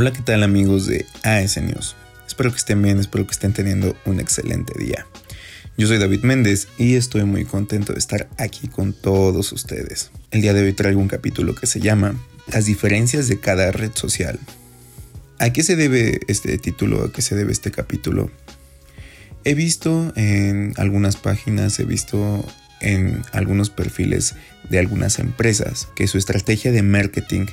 Hola, ¿qué tal amigos de AS News? Espero que estén bien, espero que estén teniendo un excelente día. Yo soy David Méndez y estoy muy contento de estar aquí con todos ustedes. El día de hoy traigo un capítulo que se llama Las diferencias de cada red social. ¿A qué se debe este título? ¿A qué se debe este capítulo? He visto en algunas páginas, he visto en algunos perfiles de algunas empresas que su estrategia de marketing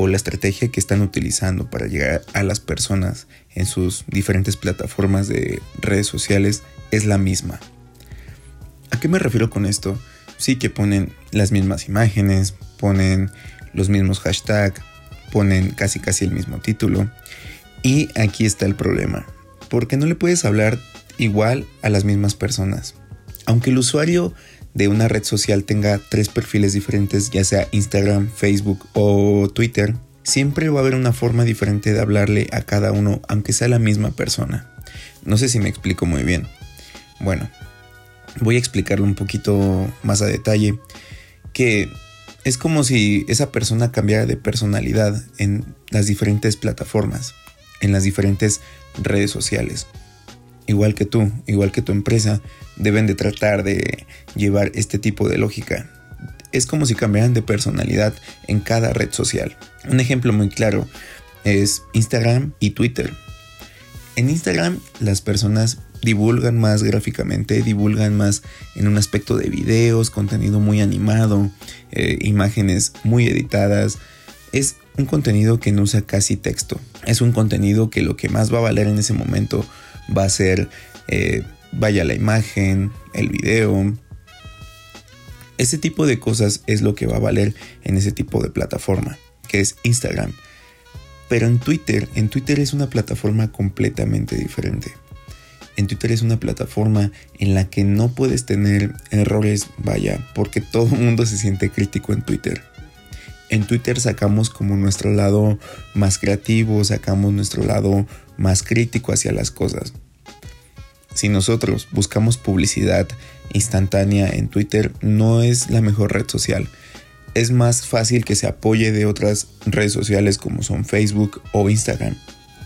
o la estrategia que están utilizando para llegar a las personas en sus diferentes plataformas de redes sociales es la misma. ¿A qué me refiero con esto? Sí que ponen las mismas imágenes, ponen los mismos hashtags, ponen casi casi el mismo título. Y aquí está el problema, porque no le puedes hablar igual a las mismas personas. Aunque el usuario de una red social tenga tres perfiles diferentes, ya sea Instagram, Facebook o Twitter, siempre va a haber una forma diferente de hablarle a cada uno, aunque sea la misma persona. No sé si me explico muy bien. Bueno, voy a explicarlo un poquito más a detalle, que es como si esa persona cambiara de personalidad en las diferentes plataformas, en las diferentes redes sociales igual que tú, igual que tu empresa, deben de tratar de llevar este tipo de lógica. Es como si cambiaran de personalidad en cada red social. Un ejemplo muy claro es Instagram y Twitter. En Instagram las personas divulgan más gráficamente, divulgan más en un aspecto de videos, contenido muy animado, eh, imágenes muy editadas. Es un contenido que no usa casi texto. Es un contenido que lo que más va a valer en ese momento va a ser, eh, vaya la imagen, el video. Ese tipo de cosas es lo que va a valer en ese tipo de plataforma, que es Instagram. Pero en Twitter, en Twitter es una plataforma completamente diferente. En Twitter es una plataforma en la que no puedes tener errores, vaya, porque todo el mundo se siente crítico en Twitter. En Twitter sacamos como nuestro lado más creativo, sacamos nuestro lado más crítico hacia las cosas. Si nosotros buscamos publicidad instantánea en Twitter, no es la mejor red social. Es más fácil que se apoye de otras redes sociales como son Facebook o Instagram.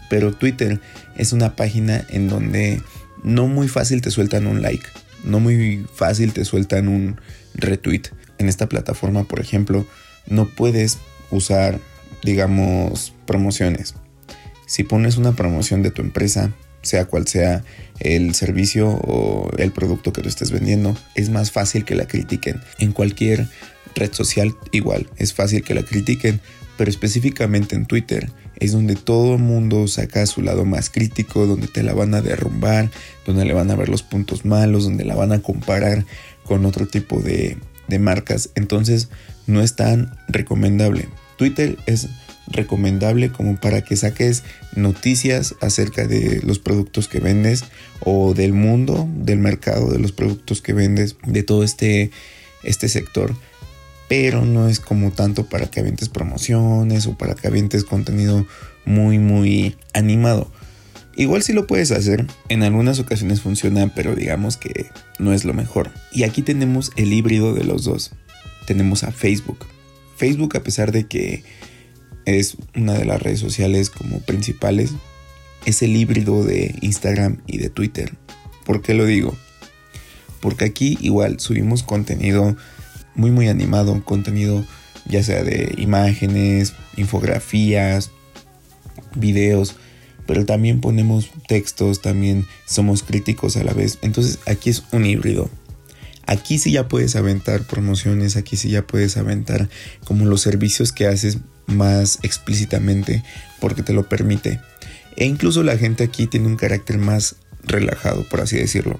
Pero Twitter es una página en donde no muy fácil te sueltan un like, no muy fácil te sueltan un retweet. En esta plataforma, por ejemplo, no puedes usar, digamos, promociones. Si pones una promoción de tu empresa, sea cual sea el servicio o el producto que tú estés vendiendo, es más fácil que la critiquen. En cualquier red social igual, es fácil que la critiquen, pero específicamente en Twitter es donde todo el mundo saca su lado más crítico, donde te la van a derrumbar, donde le van a ver los puntos malos, donde la van a comparar con otro tipo de, de marcas. Entonces no es tan recomendable. Twitter es recomendable como para que saques noticias acerca de los productos que vendes o del mundo, del mercado de los productos que vendes, de todo este, este sector. pero no es como tanto para que avientes promociones o para que avientes contenido muy muy animado. Igual si lo puedes hacer, en algunas ocasiones funciona, pero digamos que no es lo mejor. Y aquí tenemos el híbrido de los dos. Tenemos a Facebook. Facebook a pesar de que es una de las redes sociales como principales, es el híbrido de Instagram y de Twitter. ¿Por qué lo digo? Porque aquí igual subimos contenido muy muy animado, contenido ya sea de imágenes, infografías, videos, pero también ponemos textos, también somos críticos a la vez. Entonces aquí es un híbrido. Aquí sí ya puedes aventar promociones, aquí sí ya puedes aventar como los servicios que haces más explícitamente porque te lo permite. E incluso la gente aquí tiene un carácter más relajado, por así decirlo.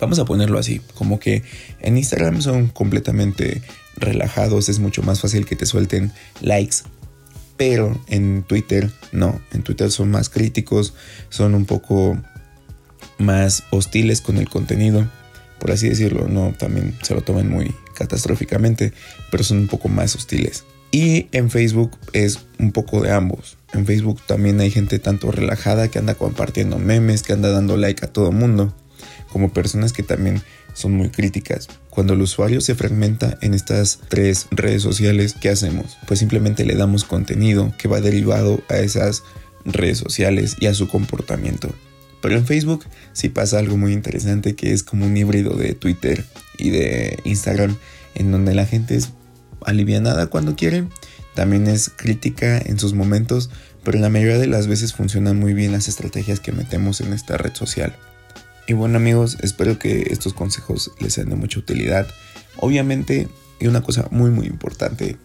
Vamos a ponerlo así, como que en Instagram son completamente relajados, es mucho más fácil que te suelten likes, pero en Twitter no, en Twitter son más críticos, son un poco más hostiles con el contenido, por así decirlo, no, también se lo toman muy catastróficamente, pero son un poco más hostiles. Y en Facebook es un poco de ambos. En Facebook también hay gente tanto relajada que anda compartiendo memes, que anda dando like a todo mundo, como personas que también son muy críticas. Cuando el usuario se fragmenta en estas tres redes sociales, ¿qué hacemos? Pues simplemente le damos contenido que va derivado a esas redes sociales y a su comportamiento. Pero en Facebook sí pasa algo muy interesante que es como un híbrido de Twitter y de Instagram en donde la gente es alivianada cuando quiere, también es crítica en sus momentos, pero la mayoría de las veces funcionan muy bien las estrategias que metemos en esta red social. Y bueno amigos, espero que estos consejos les sean de mucha utilidad. Obviamente, y una cosa muy muy importante,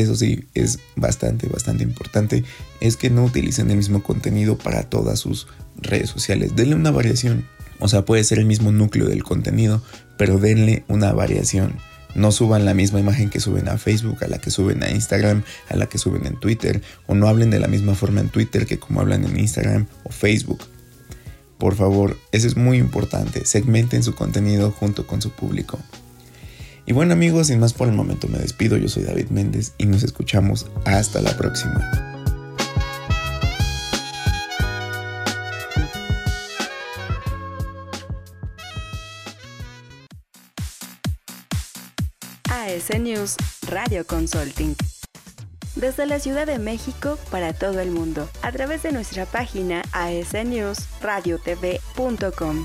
eso sí, es bastante, bastante importante, es que no utilicen el mismo contenido para todas sus redes sociales. Denle una variación. O sea, puede ser el mismo núcleo del contenido, pero denle una variación. No suban la misma imagen que suben a Facebook, a la que suben a Instagram, a la que suben en Twitter, o no hablen de la misma forma en Twitter que como hablan en Instagram o Facebook. Por favor, eso es muy importante, segmenten su contenido junto con su público. Y bueno amigos, sin más por el momento me despido, yo soy David Méndez y nos escuchamos hasta la próxima. AS News Radio Consulting. Desde la Ciudad de México para todo el mundo, a través de nuestra página asnewsradiotv.com.